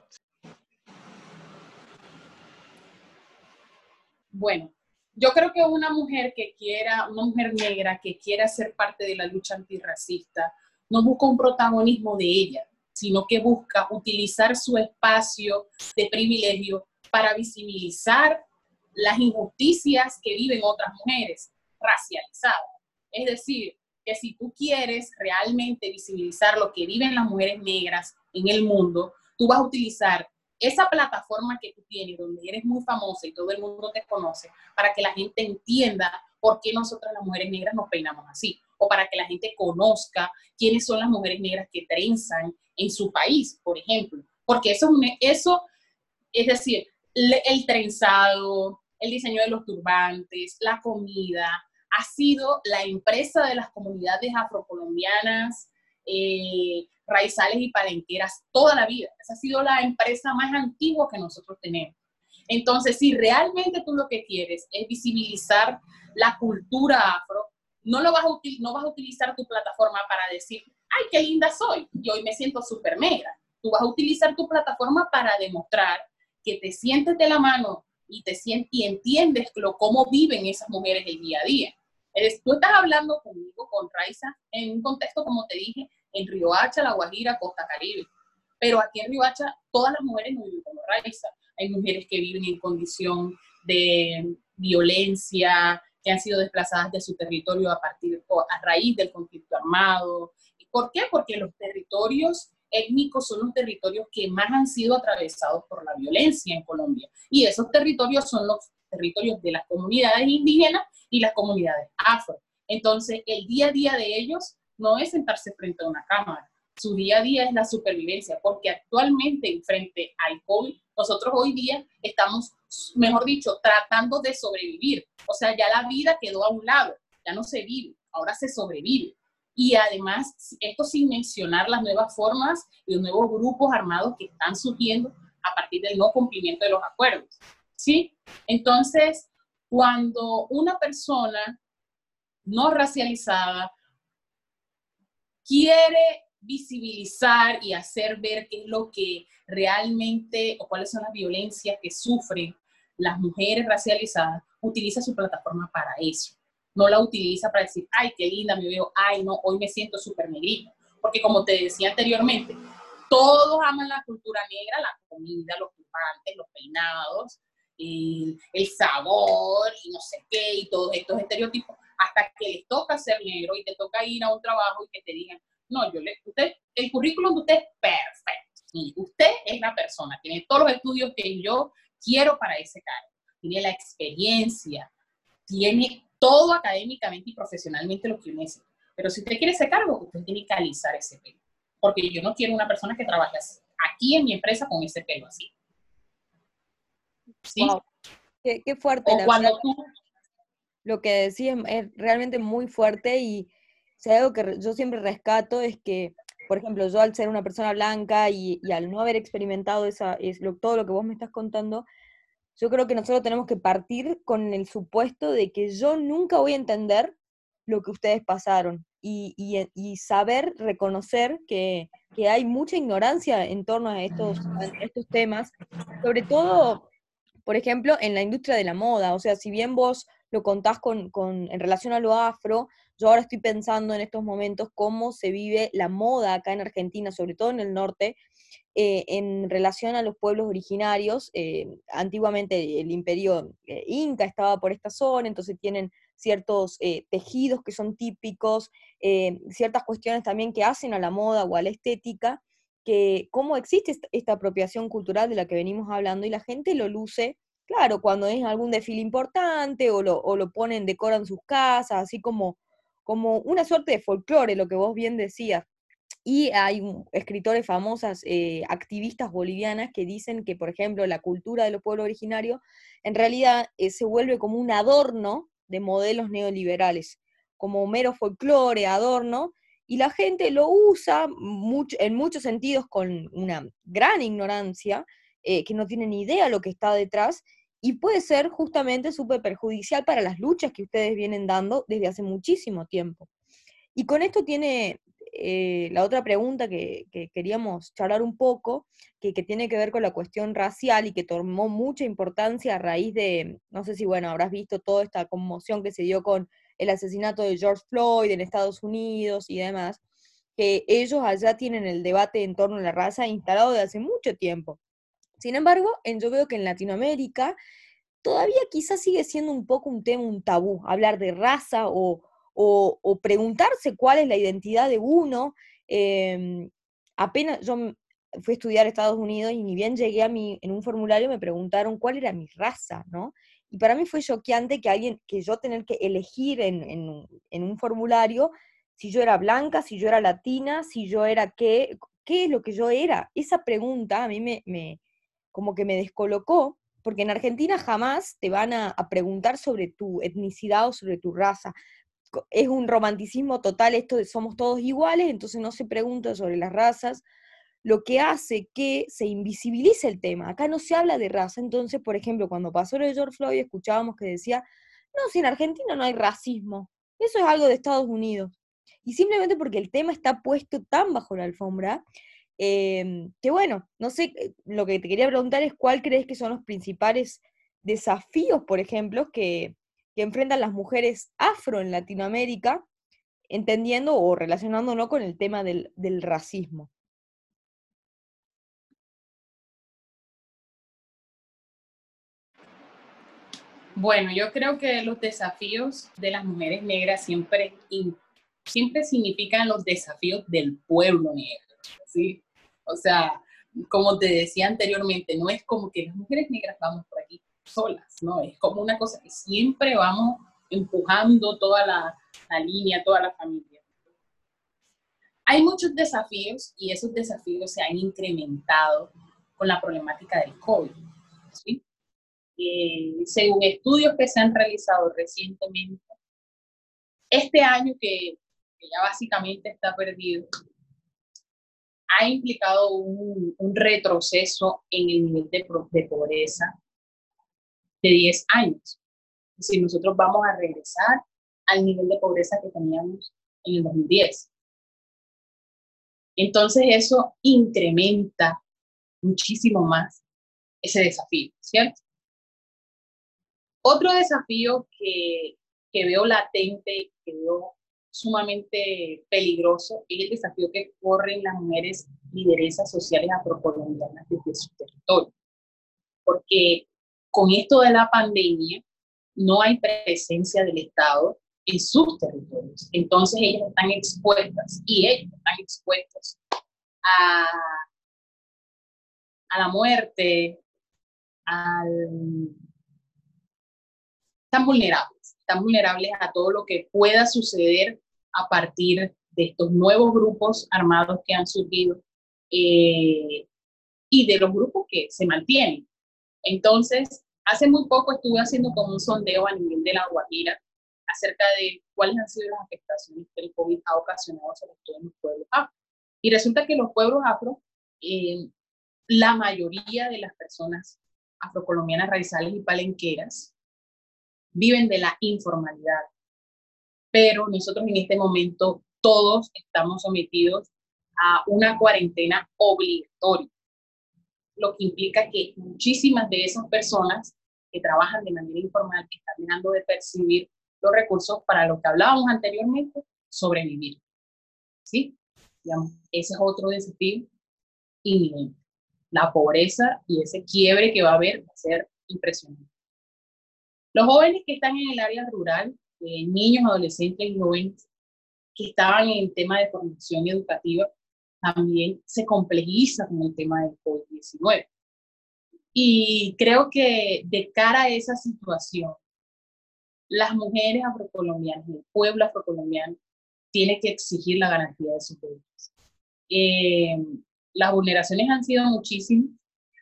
[SPEAKER 2] Bueno, yo creo que una mujer que quiera, una mujer negra que quiera ser parte de la lucha antirracista, no busca un protagonismo de ella, sino que busca utilizar su espacio de privilegio para visibilizar las injusticias que viven otras mujeres racializadas. Es decir, que si tú quieres realmente visibilizar lo que viven las mujeres negras en el mundo, tú vas a utilizar esa plataforma que tú tienes, donde eres muy famosa y todo el mundo te conoce, para que la gente entienda por qué nosotras las mujeres negras nos peinamos así, o para que la gente conozca quiénes son las mujeres negras que trenzan en su país, por ejemplo. Porque eso, eso es decir, el trenzado, el diseño de los turbantes, la comida, ha sido la empresa de las comunidades afrocolombianas, eh, raizales y palenqueras toda la vida. Esa ha sido la empresa más antigua que nosotros tenemos. Entonces, si realmente tú lo que quieres es visibilizar la cultura afro, no, lo vas, a no vas a utilizar tu plataforma para decir, ay, qué linda soy, y hoy me siento súper negra. Tú vas a utilizar tu plataforma para demostrar que te sientes de la mano y, te sientes, y entiendes lo, cómo viven esas mujeres el día a día. Eres, tú estás hablando conmigo, con Raiza, en un contexto, como te dije, en Riohacha, La Guajira, Costa Caribe. Pero aquí en Riohacha, todas las mujeres no viven como Raiza. Hay mujeres que viven en condición de violencia, que han sido desplazadas de su territorio a partir a raíz del conflicto armado. ¿Por qué? Porque los territorios étnicos son los territorios que más han sido atravesados por la violencia en Colombia. Y esos territorios son los territorios de las comunidades indígenas y las comunidades afro. Entonces, el día a día de ellos no es sentarse frente a una cámara. Su día a día es la supervivencia, porque actualmente frente al COVID, nosotros hoy día estamos, mejor dicho, tratando de sobrevivir. O sea, ya la vida quedó a un lado, ya no se vive, ahora se sobrevive. Y además, esto sin mencionar las nuevas formas y los nuevos grupos armados que están surgiendo a partir del no cumplimiento de los acuerdos. ¿Sí? Entonces, cuando una persona no racializada quiere visibilizar y hacer ver qué es lo que realmente o cuáles son las violencias que sufren las mujeres racializadas, utiliza su plataforma para eso. No la utiliza para decir, ay, qué linda me veo, ay, no, hoy me siento súper negrita. Porque como te decía anteriormente, todos aman la cultura negra, la comida, los turbantes, los peinados, el, el sabor y no sé qué, y todos estos estereotipos hasta que les toca ser negro y te toca ir a un trabajo y que te digan, no, yo le, usted, el currículum de usted es perfecto. Y usted es la persona, tiene todos los estudios que yo quiero para ese cargo, tiene la experiencia, tiene todo académicamente y profesionalmente lo que yo necesito. Pero si usted quiere ese cargo, usted tiene que alisar ese pelo. Porque yo no quiero una persona que trabaje aquí en mi empresa con ese pelo así.
[SPEAKER 3] ¿Sí? Qué, fuerte.
[SPEAKER 2] O cuando tú,
[SPEAKER 3] lo que decís es, realmente muy fuerte y si algo que yo siempre rescato es que, por ejemplo, yo al ser una persona blanca y, al no haber experimentado esa, es lo, todo lo que vos me estás contando, yo creo que nosotros tenemos que partir con el supuesto de que yo nunca voy a entender lo que ustedes pasaron y, y, saber reconocer que, que, hay mucha ignorancia en torno a estos, a estos temas, sobre todo, por ejemplo, en la industria de la moda. O sea, si bien vos lo contás con, con, en relación a lo afro, yo ahora estoy pensando en estos momentos cómo se vive la moda acá en Argentina, sobre todo en el norte, eh, en relación a los pueblos originarios. Eh, antiguamente el imperio eh, inca estaba por esta zona, entonces tienen ciertos tejidos que son típicos, ciertas cuestiones también que hacen a la moda o a la estética, que cómo existe esta apropiación cultural de la que venimos hablando y la gente lo luce Claro, cuando es algún desfile importante o lo, o lo ponen, decoran sus casas, así como, como una suerte de folclore, lo que vos bien decías. Y hay escritores famosas, eh, activistas bolivianas, que dicen que, por ejemplo, la cultura de los pueblos originarios en realidad eh, se vuelve como un adorno de modelos neoliberales, como mero folclore, adorno, y la gente lo usa en muchos sentidos con una gran ignorancia, eh, que no tiene ni idea lo que está detrás, y puede ser justamente súper perjudicial para las luchas que ustedes vienen dando desde hace muchísimo tiempo. Y con esto tiene eh, la otra pregunta que, queríamos charlar un poco, que, tiene que ver con la cuestión racial y que tomó mucha importancia a raíz de, no sé si, bueno, habrás visto toda esta conmoción que se dio con el asesinato de George Floyd en Estados Unidos y demás, que ellos allá tienen el debate en torno a la raza instalado de hace mucho tiempo. Sin embargo, yo veo que en Latinoamérica todavía quizás sigue siendo un poco un tema, un tabú, hablar de raza o, o, preguntarse cuál es la identidad de uno. Em, apenas yo fui a estudiar a Estados Unidos y ni bien llegué a mi, en un formulario me preguntaron cuál era mi raza, ¿no? Y para mí fue choqueante que alguien, que yo tener que elegir en, en, un formulario si yo era blanca, si yo era latina, si yo era qué, qué es lo que yo era. Esa pregunta a mí me, como que me descolocó, porque en Argentina jamás te van a, preguntar sobre tu etnicidad o sobre tu raza es un romanticismo total esto de somos todos iguales, entonces no se pregunta sobre las razas, lo que hace que se invisibilice el tema. Acá no se habla de raza, entonces, por ejemplo, cuando pasó lo de George Floyd, escuchábamos que decía, no, si en Argentina no hay racismo, eso es algo de Estados Unidos. Y simplemente porque el tema está puesto tan bajo la alfombra, em, que bueno, no sé, eh, lo que te quería preguntar es cuál crees que son los principales desafíos, por ejemplo, que, que enfrentan las mujeres afro en Latinoamérica, entendiendo o relacionándolo con el tema del, racismo.
[SPEAKER 2] Bueno, yo creo que los desafíos de las mujeres negras siempre, siempre significan los desafíos del pueblo negro, ¿sí? O sea, como te decía anteriormente, no es como que las mujeres negras vamos por aquí solas, ¿no? Es como una cosa que siempre vamos empujando toda la, línea, toda la familia. Hay muchos desafíos y esos desafíos se han incrementado con la problemática del COVID. ¿sí? Eh, según estudios que se han realizado recientemente, este año que, ya básicamente está perdido, ha implicado un, retroceso en el nivel de, de pobreza, de 10 años. Si nosotros vamos a regresar al nivel de pobreza que teníamos en el 2010. Entonces eso incrementa muchísimo más ese desafío, ¿cierto? Otro desafío que, que veo latente, que veo sumamente peligroso, es el desafío que corren las mujeres lideresas sociales afrocolombianas desde su territorio. Porque con esto de la pandemia, no hay presencia del Estado en sus territorios. Entonces ellas están expuestas y ellos están expuestos a, a la muerte, están vulnerables, están vulnerables a todo lo que pueda suceder a partir de estos nuevos grupos armados que han surgido eh, y de los grupos que se mantienen. Entonces, Hace muy poco estuve haciendo como un sondeo a nivel de la Guajira acerca de cuáles han sido las afectaciones que el COVID ha ocasionado sobre todo en los pueblos afro. Y resulta que los pueblos afro, eh, la mayoría de las personas afrocolombianas raizales y palenqueras viven de la informalidad. Pero nosotros en este momento todos estamos sometidos a una cuarentena obligatoria, lo que implica que muchísimas de esas personas que trabajan de manera informal están dejando de percibir los recursos para lo que hablábamos anteriormente, sobrevivir. ¿Sí? Digamos, ese es otro desafío inminente. La pobreza y ese quiebre que va a haber va a ser impresionante. Los jóvenes que están en el área rural, eh, niños, adolescentes y jóvenes que estaban en el tema de formación educativa, también se complejiza con el tema del COVID-19. Y creo que de cara a esa situación, las mujeres afrocolombianas, el pueblo afrocolombiano, tiene que exigir la garantía de sus derechos. Eh, las vulneraciones han sido muchísimas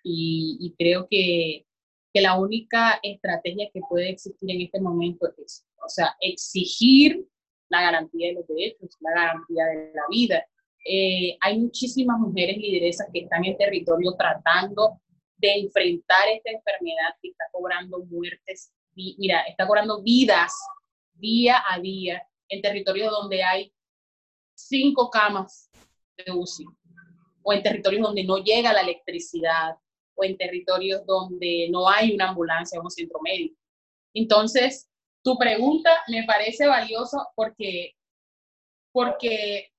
[SPEAKER 2] y, creo que, que, la única estrategia que puede existir en este momento es, o sea, exigir la garantía de los derechos, la garantía de la vida. Eh, hay muchísimas mujeres lideresas que están en territorio tratando de enfrentar esta enfermedad que está cobrando muertes, mira, está cobrando vidas día a día en territorios donde hay cinco camas de UCI, o en territorios donde no llega la electricidad, o en territorios donde no hay una ambulancia o un centro médico. Entonces, tu pregunta me parece valiosa porque, porque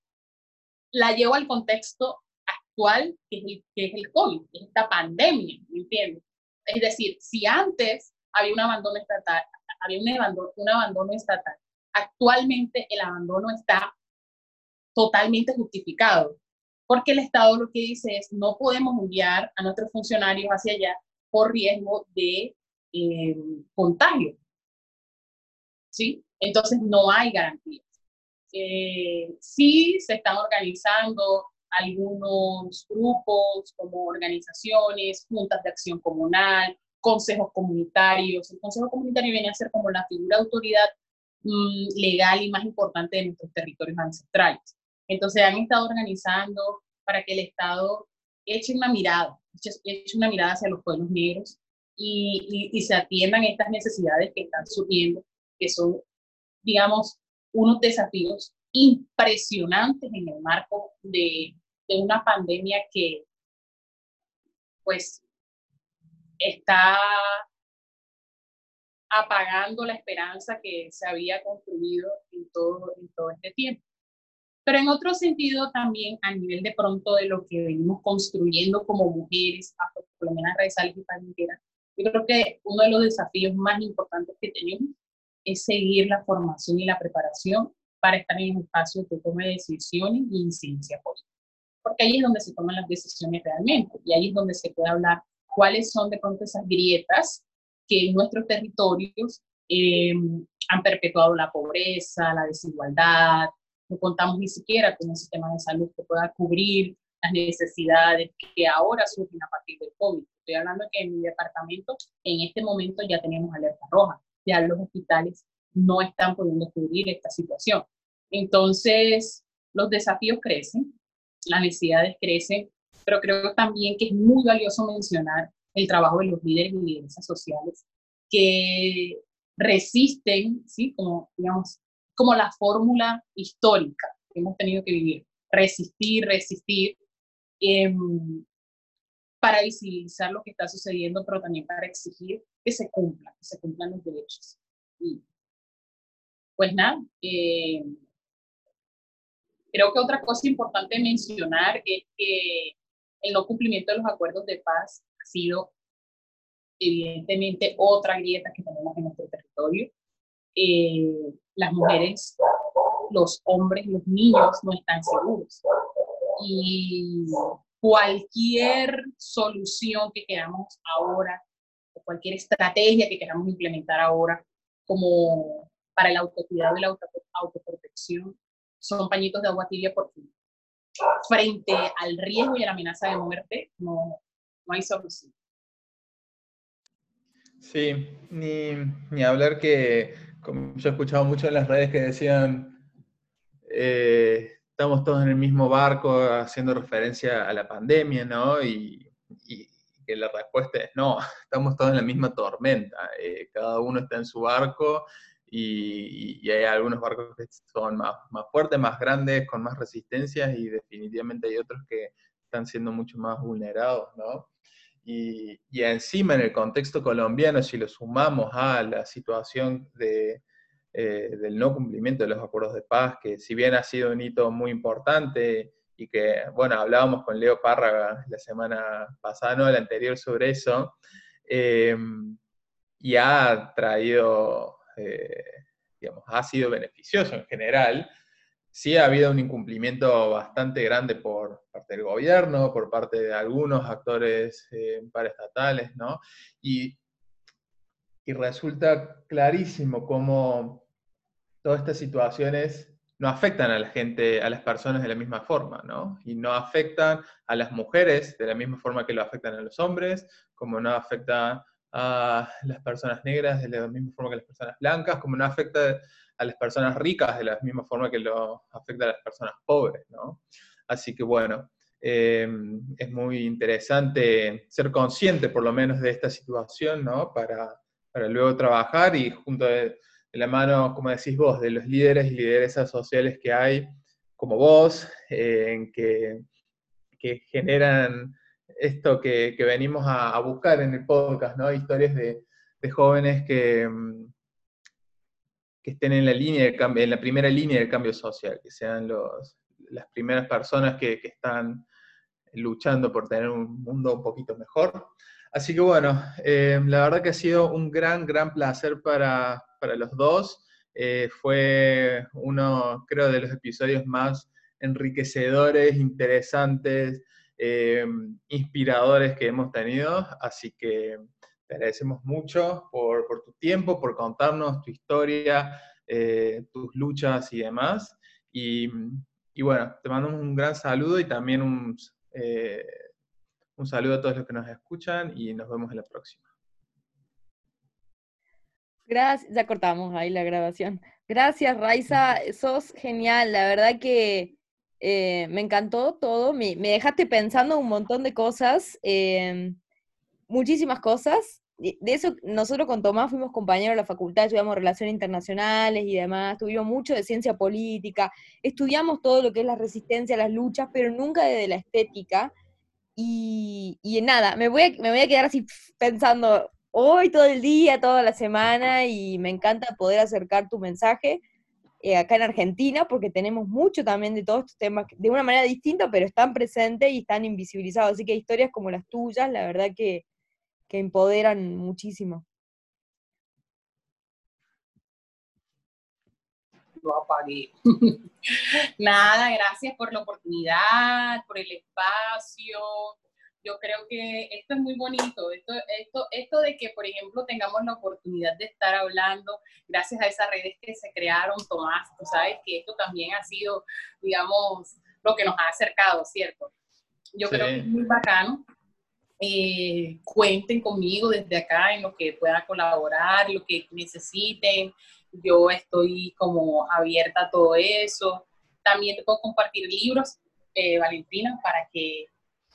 [SPEAKER 2] la llevo al contexto actual, que es el, que es el COVID, esta pandemia, ¿me entiendes? Es decir, si antes había un abandono estatal, había un abandono, un abandono estatal, actualmente el abandono está totalmente justificado, porque el Estado lo que dice es no podemos enviar a nuestros funcionarios hacia allá por riesgo de eh, contagio. ¿sí? Entonces no hay garantías. Eh, sí se están organizando algunos grupos como organizaciones, juntas de acción comunal, consejos comunitarios. El consejo comunitario viene a ser como la figura de autoridad mm, legal y más importante de nuestros territorios ancestrales. Entonces han estado organizando para que el Estado eche una mirada, eche, una mirada hacia los pueblos negros y, y, y se atiendan estas necesidades que están surgiendo que son, digamos, unos desafíos impresionantes en el marco de, de una pandemia que, pues, está apagando la esperanza que se había construido en todo, en todo este tiempo. Pero en otro sentido también a nivel de pronto de lo que venimos construyendo como mujeres, afrocolombianas, raizales y palenqueras, yo creo que uno de los desafíos más importantes que tenemos es seguir la formación y la preparación para estar en espacios de toma de decisiones y incidencia política. Porque ahí es donde se toman las decisiones realmente y ahí es donde se puede hablar cuáles son de pronto esas grietas que en nuestros territorios eh, han perpetuado la pobreza, la desigualdad. No contamos ni siquiera con un sistema de salud que pueda cubrir las necesidades que ahora surgen a partir del COVID. Estoy hablando que en mi departamento en este momento ya tenemos alerta roja ya los hospitales no están pudiendo cubrir esta situación. Entonces, los desafíos crecen, las necesidades crecen, pero creo también que es muy valioso mencionar el trabajo de los líderes y lideresas sociales que resisten, ¿sí? como, digamos, como la fórmula histórica que hemos tenido que vivir, resistir, resistir, em, para visibilizar lo que está sucediendo, pero también para exigir que se cumplan, los derechos. Y, pues nada, eh, creo que otra cosa importante mencionar es que el no cumplimiento de los acuerdos de paz ha sido evidentemente otra grieta que tenemos en nuestro territorio. Eh, las mujeres, los hombres, los niños no están seguros. Y cualquier solución que queramos ahora, cualquier estrategia que queramos implementar ahora, como para el autocuidado y la autoprotección, son pañitos de agua tibia porque frente al riesgo y a la amenaza de muerte no, no hay solución.
[SPEAKER 1] Sí, ni, ni, hablar que, como yo he escuchado mucho en las redes que decían, eh, estamos todos en el mismo barco haciendo referencia a la pandemia, ¿no? Y, que la respuesta es no, estamos todos en la misma tormenta, eh, cada uno está en su barco y, hay algunos barcos que son más, más fuertes, más grandes, con más resistencias y definitivamente hay otros que están siendo mucho más vulnerados, ¿no? Y, y, encima en el contexto colombiano, si lo sumamos a la situación de, eh, del no cumplimiento de los acuerdos de paz, que si bien ha sido un hito muy importante y que, bueno, hablábamos con Leo Párraga la semana pasada, no la anterior, sobre eso, eh, y ha traído, eh, digamos, ha sido beneficioso en general. Sí ha habido un incumplimiento bastante grande por parte del gobierno, por parte de algunos actores eh, paraestatales, ¿no? Y, y resulta clarísimo cómo todas estas situaciones no afectan a la gente, a las personas de la misma forma, ¿no? Y no afectan a las mujeres de la misma forma que lo afectan a los hombres, como no afecta a las personas negras de la misma forma que las personas blancas, como no afecta a las personas ricas de la misma forma que lo afecta a las personas pobres, ¿no? Así que bueno, eh, es muy interesante ser consciente por lo menos de esta situación, ¿no? Para, para luego trabajar y junto a de la mano, como decís vos, de los líderes y lideresas sociales que hay, como vos, eh, que, generan esto que, venimos a, buscar en el podcast, ¿no? Historias de, de jóvenes que, mm, que estén en la, línea cambio, en la primera línea del cambio social, que sean los, las primeras personas que están luchando por tener un mundo un poquito mejor. Así que bueno, eh, la verdad que ha sido un gran, gran placer para, para los dos. Eh, fue uno, creo, de los episodios más enriquecedores, interesantes, eh, inspiradores que hemos tenido. Así que te agradecemos mucho por, tu tiempo, por contarnos tu historia, tus luchas y demás. Y, bueno, te mandamos un gran saludo y también un, un saludo a todos los que nos escuchan y nos vemos en la próxima.
[SPEAKER 3] Gracias, ya cortamos ahí la grabación. Gracias, Raiza, sos genial, la verdad que eh, me encantó todo, me, dejaste pensando un montón de cosas, em, muchísimas cosas. De eso, nosotros con Tomás fuimos compañeros de la facultad, estudiamos relaciones internacionales y demás, tuvimos mucho de ciencia política, estudiamos todo lo que es la resistencia, las luchas, pero nunca desde la estética. Y, y nada, me voy, a, me voy a quedar así pensando, hoy, todo el día, toda la semana y me encanta poder acercar tu mensaje eh, acá en Argentina porque tenemos mucho también de todos estos temas de una manera distinta, pero están presentes y están invisibilizados. Así que historias como las tuyas, la verdad que, que empoderan muchísimo.
[SPEAKER 2] Lo apagué. Nada, gracias por la oportunidad, por el espacio yo creo que esto es muy bonito, esto, esto, esto de que, por ejemplo, tengamos la oportunidad de estar hablando gracias a esas redes que se crearon, Tomás, tú sabes que esto también ha sido, digamos, lo que nos ha acercado, ¿cierto? Yo creo que es muy bacano. Eh, cuenten conmigo desde acá en lo que puedan colaborar, lo que necesiten. Yo estoy como abierta a todo eso. También te puedo compartir libros, eh, Valentina, para que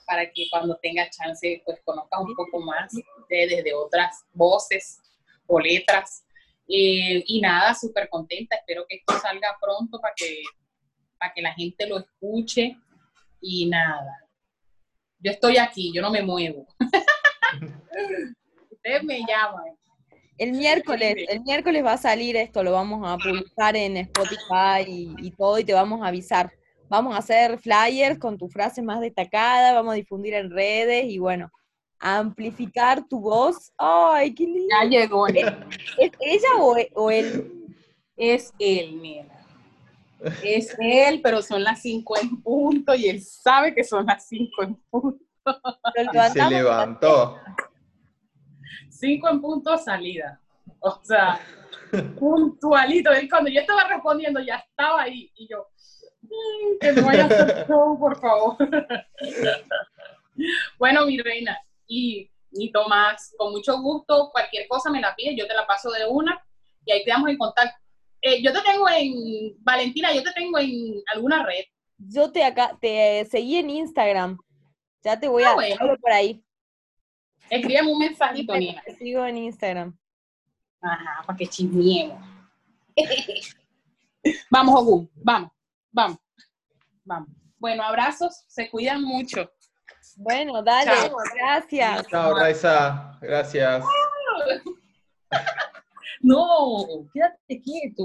[SPEAKER 2] para que cuando tenga chance pues conozcas un poco más desde otras voces o letras. Eh, y nada, súper contenta, espero que esto salga pronto para que, para que la gente lo escuche y nada. Yo estoy aquí, yo no me muevo. Ustedes me llaman.
[SPEAKER 3] El miércoles, el miércoles va a salir esto, lo vamos a publicar en Spotify y, y todo y te vamos a avisar vamos a hacer flyers con tu frase más destacada, vamos a difundir en redes y bueno, amplificar tu voz. ¡Ay, qué lindo!
[SPEAKER 2] Ya llegó.
[SPEAKER 3] ¿Es, ella o, él?
[SPEAKER 2] Es él, mira. Es él, pero son las cinco en punto y él sabe que son las cinco en punto.
[SPEAKER 1] Se levantó.
[SPEAKER 2] Cinco en punto salida. O sea, puntualito. cuando yo estaba respondiendo ya estaba ahí y yo, que no vaya a hacer show, por favor. bueno, mi reina, y, y Tomás, con mucho gusto, cualquier cosa me la pides, yo te la paso de una y ahí quedamos en contacto. Eh, yo te tengo en, Valentina, yo te tengo en alguna red.
[SPEAKER 3] Yo te acá, te seguí en Instagram. Ya te voy ah, a ver por ahí.
[SPEAKER 2] Escríbeme un mensajito, Nina.
[SPEAKER 3] Te sigo en Instagram.
[SPEAKER 2] Ajá, para que chismeemos. vamos, Ogun, vamos, vamos, vamos. Bueno, abrazos, se cuidan mucho.
[SPEAKER 3] Bueno, dale,
[SPEAKER 2] Chao.
[SPEAKER 3] gracias.
[SPEAKER 1] Chao, Raiza. Gracias.
[SPEAKER 2] No, quédate quieto.